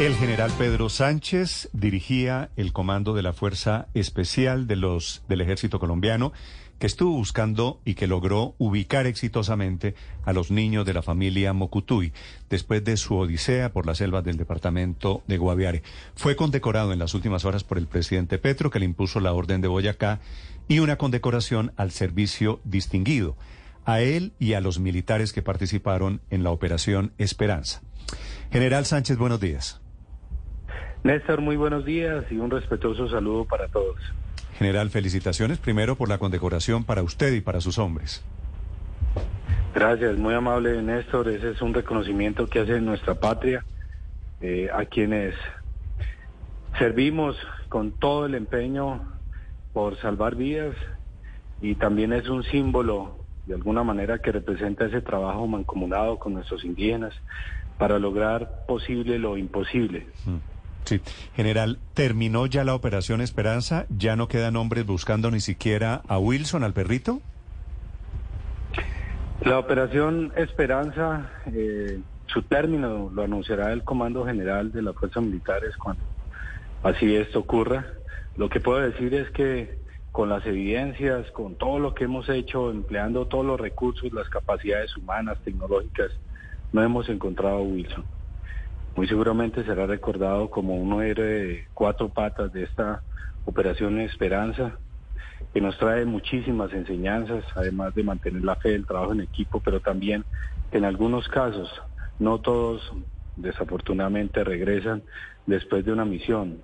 El general Pedro Sánchez dirigía el comando de la Fuerza Especial de los, del Ejército Colombiano que estuvo buscando y que logró ubicar exitosamente a los niños de la familia Mocutuy después de su odisea por las selvas del departamento de Guaviare. Fue condecorado en las últimas horas por el presidente Petro, que le impuso la orden de Boyacá, y una condecoración al servicio distinguido, a él y a los militares que participaron en la operación Esperanza. General Sánchez, buenos días. Néstor, muy buenos días y un respetuoso saludo para todos. General, felicitaciones primero por la condecoración para usted y para sus hombres. Gracias, muy amable Néstor. Ese es un reconocimiento que hace nuestra patria eh, a quienes servimos con todo el empeño por salvar vidas y también es un símbolo de alguna manera que representa ese trabajo mancomunado con nuestros indígenas para lograr posible lo imposible. Mm. Sí, general, ¿terminó ya la operación Esperanza? ¿Ya no quedan hombres buscando ni siquiera a Wilson, al perrito? La operación Esperanza, eh, su término lo anunciará el Comando General de las Fuerzas Militares cuando así esto ocurra. Lo que puedo decir es que con las evidencias, con todo lo que hemos hecho, empleando todos los recursos, las capacidades humanas, tecnológicas, no hemos encontrado a Wilson muy seguramente será recordado como uno héroe de cuatro patas de esta operación Esperanza, que nos trae muchísimas enseñanzas, además de mantener la fe del trabajo en equipo, pero también en algunos casos no todos desafortunadamente regresan después de una misión.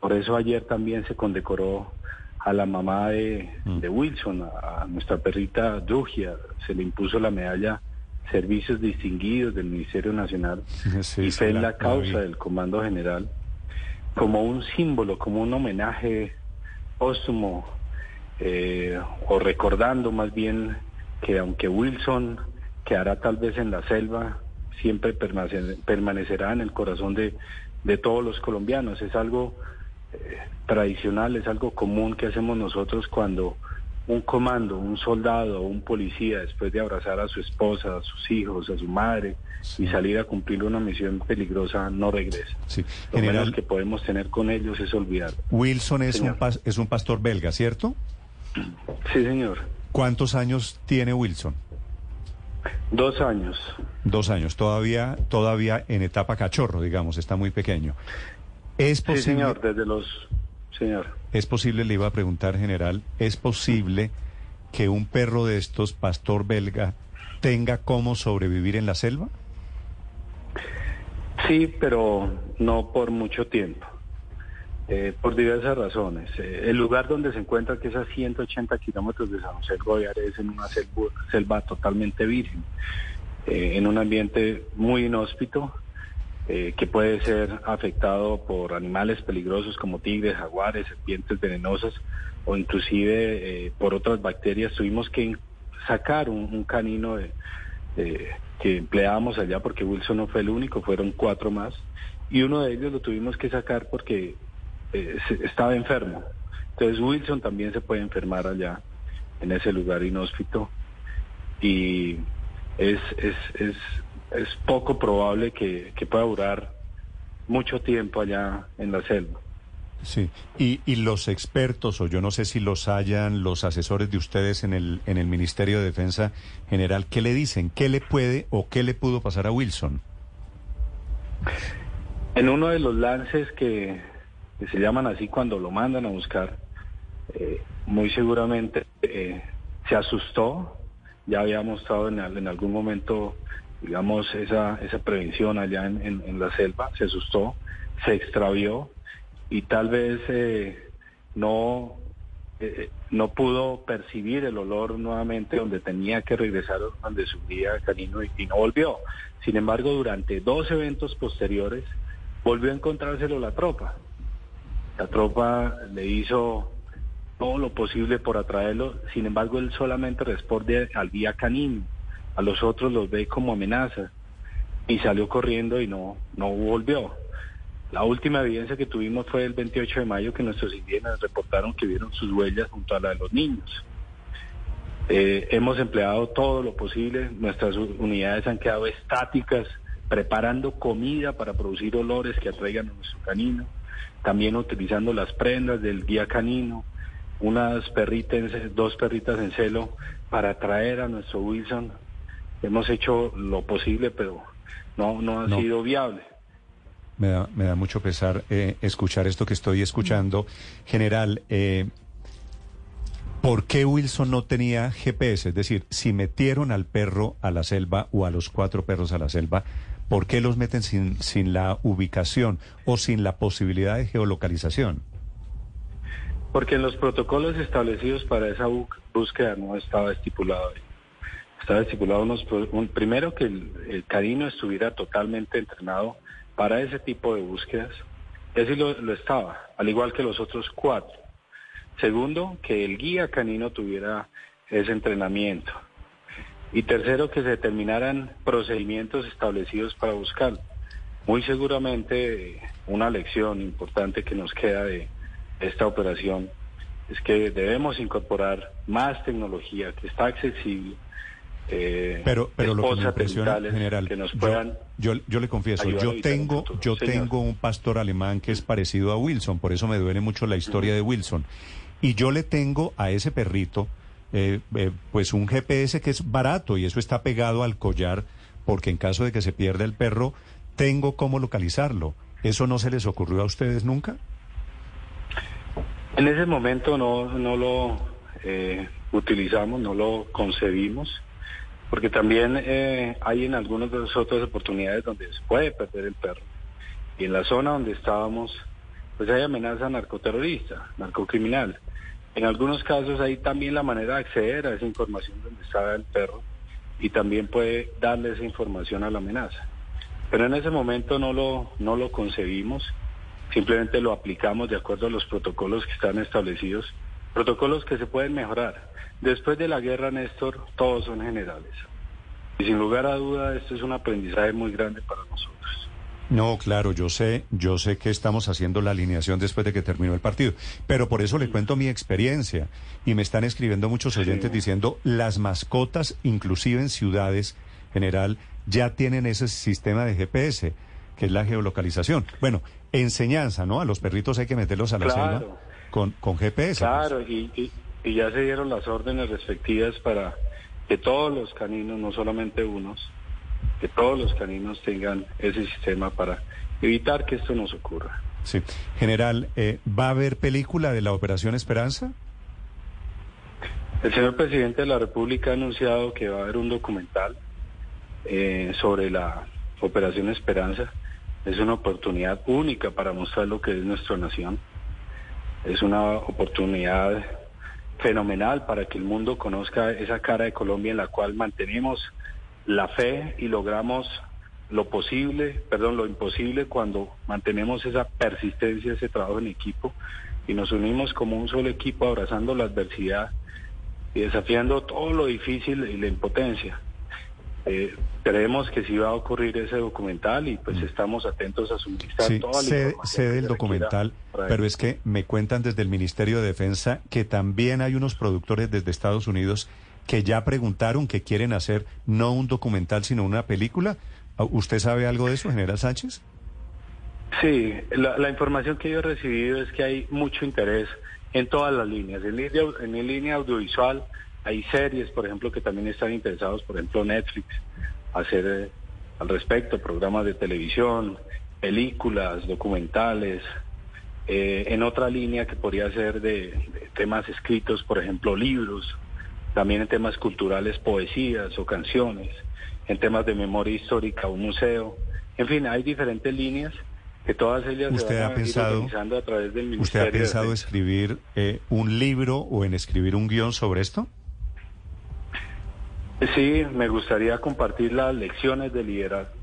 Por eso ayer también se condecoró a la mamá de, mm. Wilson, a, nuestra perrita Dugia, se le impuso la medalla servicios distinguidos del Ministerio Nacional y fue la, causa del Comando General como un símbolo, como un homenaje póstumo eh, o recordando más bien que aunque Wilson quedará tal vez en la selva, siempre permanecerá en el corazón de, de todos los colombianos. Es algo eh, tradicional, es algo común que hacemos nosotros cuando un comando, un soldado, un policía, después de abrazar a su esposa, a sus hijos, a su madre y salir a cumplir una misión peligrosa, no regresa. Sí. Lo General, que podemos tener con ellos es olvidar. Wilson es un, es un pastor belga, ¿cierto? Sí, señor. ¿Cuántos años tiene Wilson? Dos años. Dos años, todavía, todavía en etapa cachorro, digamos, está muy pequeño. Es posible... Sí, señor, desde los señor. ¿Es posible, le iba a preguntar, general, ¿es posible que un perro de estos, pastor belga, tenga cómo sobrevivir en la selva? Sí, pero no por mucho tiempo. Eh, por diversas razones. Eh, el lugar donde se encuentra, que es a 180 kilómetros de San José del es en una selva, totalmente virgen, eh, en un ambiente muy inhóspito, eh, que puede ser afectado por animales peligrosos como tigres, jaguares, serpientes venenosas o inclusive eh, por otras bacterias. Tuvimos que sacar un, canino que empleábamos allá porque Wilson no fue el único, fueron cuatro más y uno de ellos lo tuvimos que sacar porque eh, estaba enfermo. Entonces Wilson también se puede enfermar allá en ese lugar inhóspito y es, es, es es poco probable que, pueda durar mucho tiempo allá en la selva. Sí, y, y, los expertos, o yo no sé si los hayan, los asesores de ustedes en el, en el Ministerio de Defensa General, ¿qué le dicen? ¿Qué le puede o qué le pudo pasar a Wilson? En uno de los lances que, se llaman así cuando lo mandan a buscar, eh, muy seguramente eh, se asustó, ya había mostrado en, en algún momento digamos, esa, esa prevención allá en, la selva, se asustó, se extravió y tal vez eh, no, eh, no pudo percibir el olor nuevamente donde tenía que regresar donde subía canino y, y no volvió. Sin embargo, durante dos eventos posteriores, volvió a encontrárselo la tropa. La tropa le hizo todo lo posible por atraerlo, sin embargo él solamente responde al guía canino, a los otros los ve como amenaza y salió corriendo y no, no volvió. La última evidencia que tuvimos fue el 28 de mayo que nuestros indígenas reportaron que vieron sus huellas junto a la de los niños. Eh, hemos empleado todo lo posible, nuestras unidades han quedado estáticas, preparando comida para producir olores que atraigan a nuestro canino, también utilizando las prendas del guía canino, unas perritas, dos perritas en celo para atraer a nuestro Wilson. Hemos hecho lo posible, pero no, no ha sido viable. Me da, me da mucho pesar eh, escuchar esto que estoy escuchando. General, eh, ¿por qué Wilson no tenía GPS? Es decir, si metieron al perro a la selva o a los cuatro perros a la selva, ¿por qué los meten sin, sin la ubicación o sin la posibilidad de geolocalización? Porque en los protocolos establecidos para esa búsqueda no estaba estipulado. Estaba estipulado unos, un, primero que el, el canino estuviera totalmente entrenado para ese tipo de búsquedas. Ese lo, lo estaba, al igual que los otros cuatro. Segundo, que el guía canino tuviera ese entrenamiento. Y tercero, que se determinaran procedimientos establecidos para buscarlo. Muy seguramente una lección importante que nos queda de esta operación es que debemos incorporar más tecnología que está accesible, eh, pero pero lo que me impresiona general que nos puedan yo, yo, le confieso yo tengo yo tengo un pastor alemán que es parecido a Wilson por eso me duele mucho la historia de Wilson. Y yo le tengo a ese perrito eh, eh, pues un GPS que es barato y eso está pegado al collar porque en caso de que se pierda el perro tengo cómo localizarlo. Eso no se les ocurrió a ustedes nunca en ese momento no no lo utilizamos no lo concebimos porque también eh, hay en algunas de las otras oportunidades donde se puede perder el perro. Y en la zona donde estábamos, pues hay amenaza narcoterrorista, narcocriminal. En algunos casos hay también la manera de acceder a esa información donde estaba el perro y también puede darle esa información a la amenaza. Pero en ese momento no lo, no lo concebimos, simplemente lo aplicamos de acuerdo a los protocolos que están establecidos, protocolos que se pueden mejorar Después de la guerra, Néstor, todos son generales. Y sin lugar a duda, esto es un aprendizaje muy grande para nosotros. No, claro, yo sé, yo sé que estamos haciendo la alineación después de que terminó el partido, pero por eso le cuento mi experiencia y me están escribiendo muchos oyentes diciendo las mascotas, inclusive en ciudades general, ya tienen ese sistema de GPS, que es la geolocalización. Bueno, enseñanza, ¿no? A los perritos hay que meterlos a la selva con, con GPS. Claro, y, y ya se dieron las órdenes respectivas para que todos los caninos, no solamente unos, que todos los caninos tengan ese sistema para evitar que esto nos ocurra. Sí. General, eh, ¿va a haber película de la Operación Esperanza? El señor presidente de la República ha anunciado que va a haber un documental eh, sobre la Operación Esperanza. Es una oportunidad única para mostrar lo que es nuestra nación. Es una oportunidad fenomenal para que el mundo conozca esa cara de Colombia en la cual mantenemos la fe y logramos lo posible, perdón, lo imposible cuando mantenemos esa persistencia, ese trabajo en equipo y nos unimos como un solo equipo abrazando la adversidad y desafiando todo lo difícil y la impotencia. Eh, creemos que sí va a ocurrir ese documental y pues mm. estamos atentos a suministrar sí, toda la sé, información. sé del documental, pero es que me cuentan desde el Ministerio de Defensa que también hay unos productores desde Estados Unidos que ya preguntaron que quieren hacer no un documental sino una película. ¿Usted sabe algo de eso, General Sánchez? Sí, la, la información que yo he recibido es que hay mucho interés en todas las líneas, en línea, en línea audiovisual, hay series, por ejemplo, que también están interesados, por ejemplo, Netflix, hacer eh, al respecto programas de televisión, películas, documentales. Eh, en otra línea que podría ser de, temas escritos, por ejemplo, libros, también en temas culturales, poesías o canciones, en temas de memoria histórica, un museo. En fin, hay diferentes líneas que todas ellas ¿Usted se van ha a pensado, ir a través del ¿Usted Ministerio ha pensado de escribir eh, un libro o en escribir un guion sobre esto? Sí, me gustaría compartir las lecciones de liderazgo.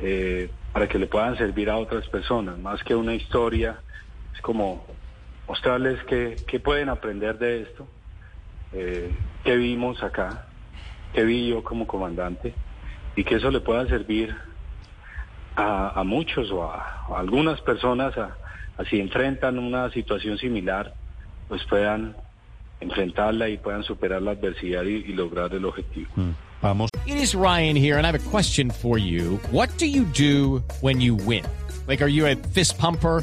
Eh, para que le puedan servir a otras personas, más que una historia, es como mostrarles qué, qué pueden aprender de esto, eh, qué vimos acá, qué vi yo como comandante, y que eso le pueda servir a, a muchos o a, a algunas personas a, a si enfrentan una situación similar, pues puedan enfrentarla y puedan superar la adversidad y, lograr el objetivo. Vamos. It is Ryan here, and I have a question for you. What do you do when you win? Like, are you a fist pumper?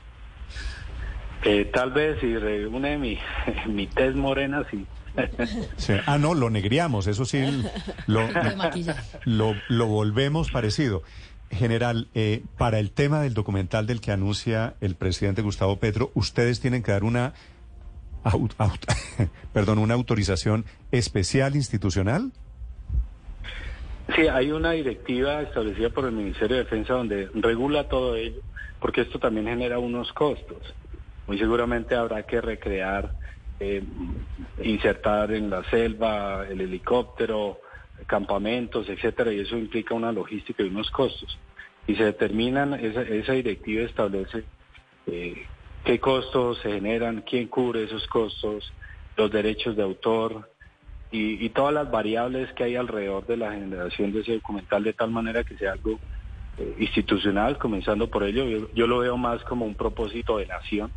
Eh, tal vez si reúne mi, mi tez morena, sí. Sí. Ah, no, lo negriamos, eso sí, lo, lo, lo volvemos parecido. General, eh, para el tema del documental del que anuncia el presidente Gustavo Petro, ustedes tienen que dar una, au- au- perdón, una autorización especial institucional. Sí, hay una directiva establecida por el Ministerio de Defensa donde regula todo ello, porque esto también genera unos costos. Muy seguramente habrá que recrear, eh, insertar en la selva el helicóptero, campamentos, etcétera, y eso implica una logística y unos costos. Y se determinan, esa, esa directiva establece eh, qué costos se generan, quién cubre esos costos, los derechos de autor, y, todas las variables que hay alrededor de la generación de ese documental de tal manera que sea algo eh, institucional, comenzando por ello. Yo lo veo más como un propósito de nación,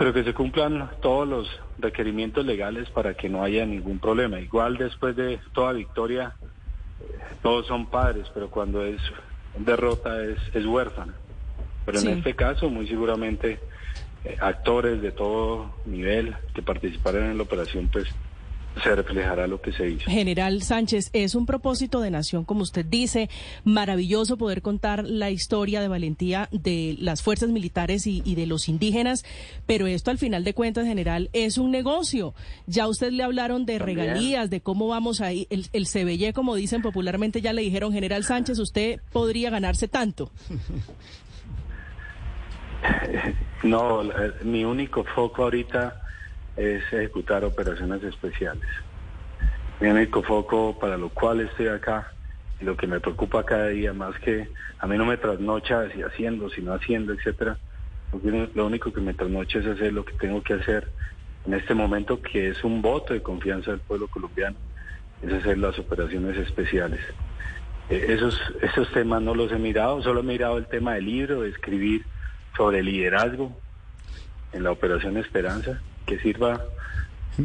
pero que se cumplan todos los requerimientos legales para que no haya ningún problema. Igual después de toda victoria, eh, todos son padres, pero cuando es derrota es, es huérfana. Pero Sí. en este caso, muy seguramente, eh, actores de todo nivel que participaron en la operación, pues se reflejará lo que se hizo. General Sánchez, es un propósito de nación, como usted dice, maravilloso poder contar la historia de valentía de las fuerzas militares y, y de los indígenas, pero esto al final de cuentas, general, es un negocio. Ya usted le hablaron de También. regalías, de cómo vamos ahí, el, el CBY, como dicen popularmente, ya le dijeron, general Sánchez, usted podría ganarse tanto. No, mi único foco ahorita es ejecutar operaciones especiales. Mi único foco para lo cual estoy acá y lo que me preocupa cada día más que a mí no me trasnocha si haciendo, si no haciendo, etcétera. Lo único que me trasnocha es hacer lo que tengo que hacer en este momento que es un voto de confianza del pueblo colombiano, es hacer las operaciones especiales. Eh, esos, esos temas no los he mirado, solo he mirado el tema del libro, de escribir sobre liderazgo en la Operación Esperanza, que sirva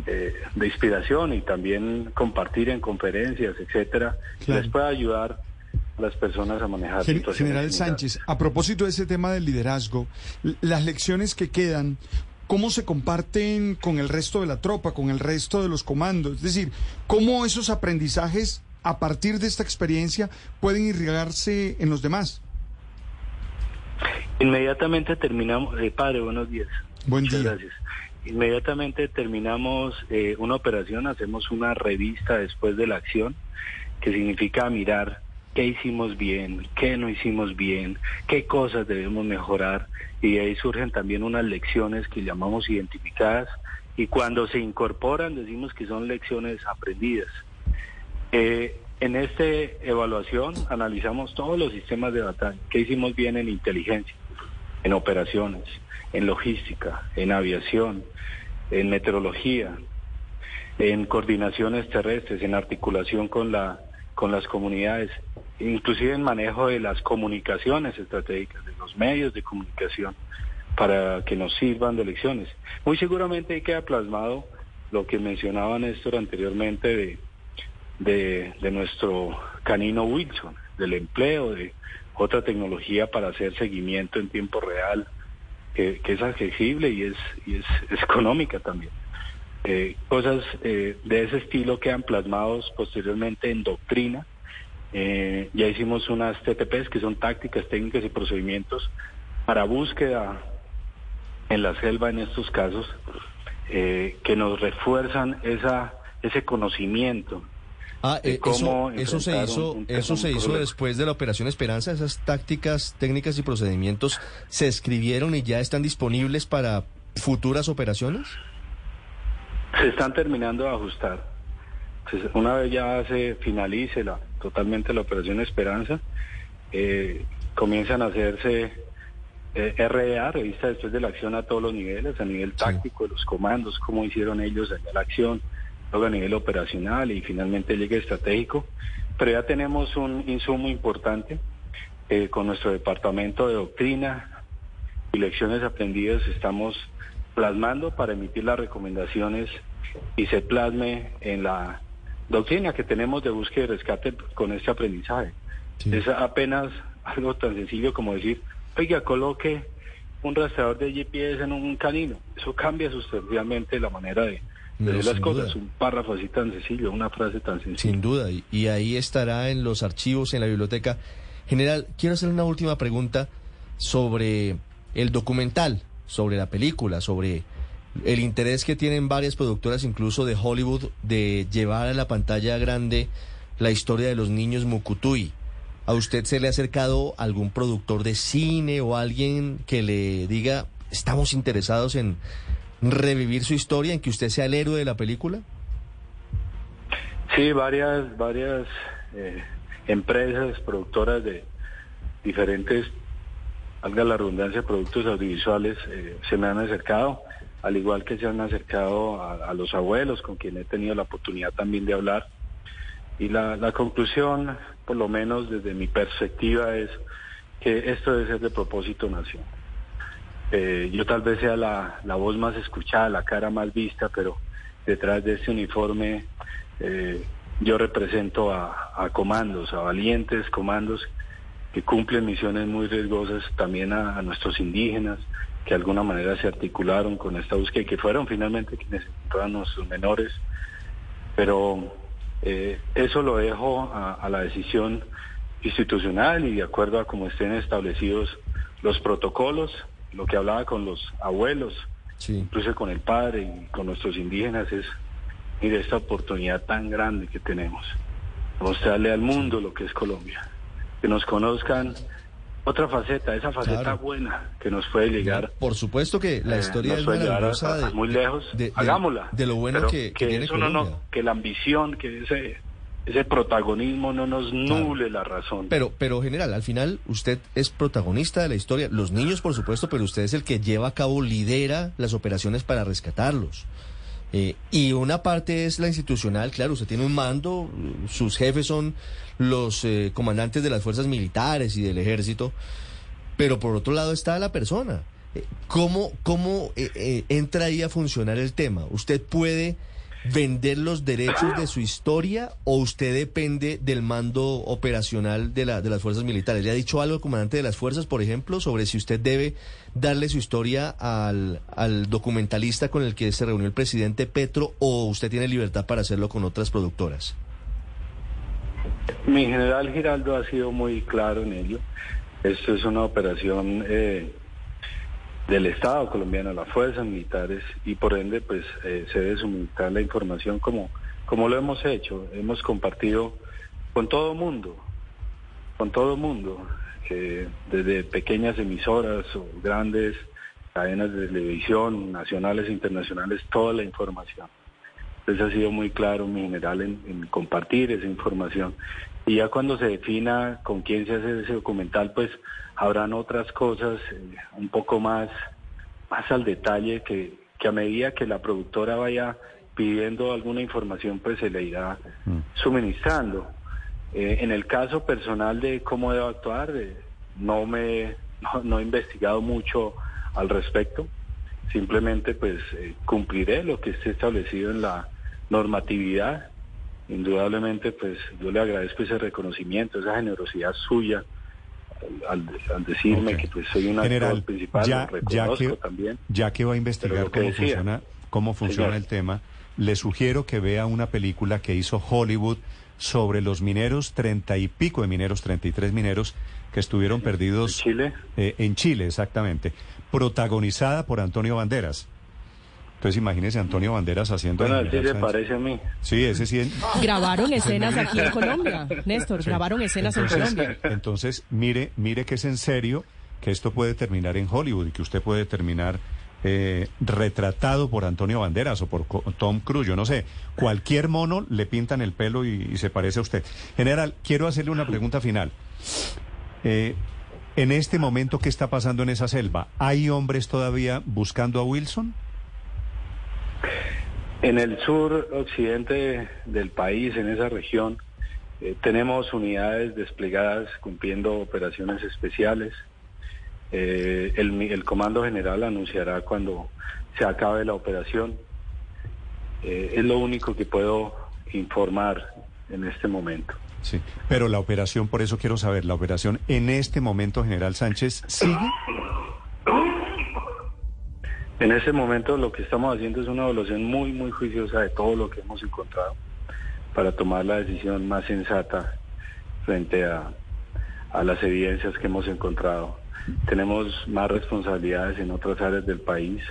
eh, de inspiración y también compartir en conferencias, etcétera, Claro. les pueda ayudar a las personas a manejar Gen- situaciones General similares. Sánchez, a propósito de ese tema del liderazgo, las lecciones que quedan, ¿cómo se comparten con el resto de la tropa, con el resto de los comandos? Es decir, ¿cómo esos aprendizajes a partir de esta experiencia pueden irrigarse en los demás? Inmediatamente terminamos, eh, padre, buenos días. Buen Muchas día. gracias. Inmediatamente terminamos eh, una operación, hacemos una revista después de la acción, que significa mirar qué hicimos bien, qué no hicimos bien, qué cosas debemos mejorar, y de ahí surgen también unas lecciones que llamamos identificadas, y cuando se incorporan decimos que son lecciones aprendidas. Eh, en esta evaluación analizamos todos los sistemas de batalla, qué hicimos bien en inteligencia, en operaciones, en logística, en aviación, en meteorología, en coordinaciones terrestres, en articulación con la con las comunidades, inclusive en manejo de las comunicaciones estratégicas, de los medios de comunicación, para que nos sirvan de lecciones. Muy seguramente queda plasmado lo que mencionaba Néstor anteriormente de, de, de nuestro canino Wilson, del empleo de otra tecnología para hacer seguimiento en tiempo real, que, es accesible y es, y es, económica también. Eh, cosas eh, de ese estilo quedan plasmados posteriormente en doctrina. Eh, ya hicimos unas TTPs que son tácticas, técnicas y procedimientos para búsqueda en la selva en estos casos, que nos refuerzan esa, ese conocimiento. Ah, eh, eso, eso se hizo, un- un tema, eso se hizo después de la Operación Esperanza. Esas tácticas, técnicas y procedimientos se escribieron y ya están disponibles para futuras operaciones. Se están terminando de ajustar. Una vez ya se finalice la, totalmente la operación Esperanza, eh, comienzan a hacerse eh, REA, revista después de la acción a todos los niveles, a nivel táctico, de los comandos, cómo hicieron ellos allá la acción, a nivel operacional y finalmente llegue estratégico. Pero ya tenemos un insumo importante eh, con nuestro departamento de doctrina y lecciones aprendidas estamos plasmando para emitir las recomendaciones y se plasme en la doctrina que tenemos de búsqueda y rescate con este aprendizaje. Es apenas algo tan sencillo como decir, oiga, coloque un rastreador de GPS en un canino. Eso cambia sustancialmente la manera de No, ver las sin cosas. duda. Un párrafo así tan sencillo, una frase tan sencilla. Sin duda, y, y ahí estará en los archivos, en la biblioteca. General, quiero hacer una última pregunta sobre el documental, sobre la película, sobre el interés que tienen varias productoras, incluso de Hollywood, de llevar a la pantalla grande la historia de los niños Mukutui. ¿A usted se le ha acercado algún productor de cine o alguien que le diga, estamos interesados en revivir su historia, en que usted sea el héroe de la película? Sí, varias, varias eh, empresas productoras de diferentes, valga la redundancia, productos audiovisuales eh, se me han acercado, al igual que se han acercado a, los abuelos con quien he tenido la oportunidad también de hablar. Y la, la conclusión, por lo menos desde mi perspectiva, es que esto debe ser de propósito nacional. Eh, yo tal vez sea la, la voz más escuchada, la cara más vista, pero detrás de este uniforme eh, yo represento a, comandos, a valientes comandos que cumplen misiones muy riesgosas también a, nuestros indígenas, que de alguna manera se articularon con esta búsqueda y que fueron finalmente quienes encontraron a nuestros menores. Pero eh, eso lo dejo a la decisión institucional y de acuerdo a cómo estén establecidos los protocolos, lo que hablaba con los abuelos, incluso con el padre y con nuestros indígenas es, mire, esta oportunidad tan grande que tenemos, mostrarle al mundo lo que es Colombia, que nos conozcan otra faceta, esa faceta Claro. buena que nos puede llegar. Por supuesto que la eh, historia nos es a- a- de- a muy lejos, de- de- hagámosla. De lo bueno pero que, que tiene eso no, Colombia. no, que la ambición, que ese, ese protagonismo no nos nuble la razón. Pero, pero general, al final usted es protagonista de la historia. Los niños, por supuesto, pero usted es el que lleva a cabo, lidera las operaciones para rescatarlos. Eh, y una parte es la institucional, claro, usted tiene un mando, sus jefes son los eh, comandantes de las fuerzas militares y del ejército, pero por otro lado está la persona. Eh, ¿Cómo, cómo eh, eh, entra ahí a funcionar el tema? ¿Usted puede vender los derechos de su historia o usted depende del mando operacional de, la, de las fuerzas militares? ¿Le ha dicho algo el comandante de las fuerzas, por ejemplo, sobre si usted debe darle su historia al, al documentalista con el que se reunió el presidente Petro o usted tiene libertad para hacerlo con otras productoras? Mi general Giraldo ha sido muy claro en ello. Esto es una operación eh, del Estado colombiano, las fuerzas militares, y por ende pues eh, se debe suministrar la información como, como lo hemos hecho. Hemos compartido con todo mundo, con todo mundo, eh, desde pequeñas emisoras o grandes cadenas de televisión, nacionales e internacionales, toda la información. Entonces ha sido muy claro mi general en, en compartir esa información. Y ya cuando se defina con quién se hace ese documental, pues habrán otras cosas eh, un poco más, más al detalle que, que a medida que la productora vaya pidiendo alguna información, pues se le irá suministrando. Eh, en el caso personal de cómo debo actuar, eh, no me no, no he investigado mucho al respecto. Simplemente pues eh, cumpliré lo que esté establecido en la normatividad. Indudablemente pues yo le agradezco ese reconocimiento, esa generosidad suya al, al decirme que pues soy un General, actor principal, ya, ya que, también. ya que va a investigar cómo decía, funciona, cómo funciona señor. el tema, le sugiero que vea una película que hizo Hollywood sobre los mineros, treinta y pico de mineros, treinta y tres mineros que estuvieron perdidos. ¿En Chile? Eh, en Chile, exactamente. Protagonizada por Antonio Banderas. Entonces imagínese Antonio Banderas haciendo... Bueno, así se parece a mí. Sí, ese sí. Grabaron escenas aquí en Colombia, Néstor, Sí. grabaron escenas en Entonces- Colombia. Entonces, mire, mire que es en serio que esto puede terminar en Hollywood y que usted puede terminar eh, retratado por Antonio Banderas o por Tom Cruise, yo no sé. Cualquier mono le pintan el pelo y, y se parece a usted. General, quiero hacerle una pregunta final. Eh, en este momento, ¿qué está pasando en esa selva? ¿Hay hombres todavía buscando a Wilson? En el sur occidente del país, en esa región, eh, tenemos unidades desplegadas cumpliendo operaciones especiales. Eh, el, Comando General anunciará cuando se acabe la operación. Eh, es lo único que puedo informar en este momento. Sí. Pero la operación, por eso quiero saber, la operación en este momento, General Sánchez, ¿sigue? En ese momento lo que estamos haciendo es una evaluación muy, muy juiciosa de todo lo que hemos encontrado para tomar la decisión más sensata frente a, a las evidencias que hemos encontrado. Tenemos más responsabilidades en otras áreas del país.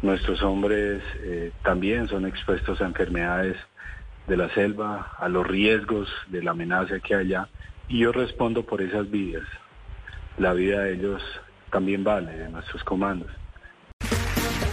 Nuestros hombres eh, también son expuestos a enfermedades de la selva, a los riesgos de la amenaza que hay allá, y yo respondo por esas vidas. La vida de ellos también vale, de nuestros comandos.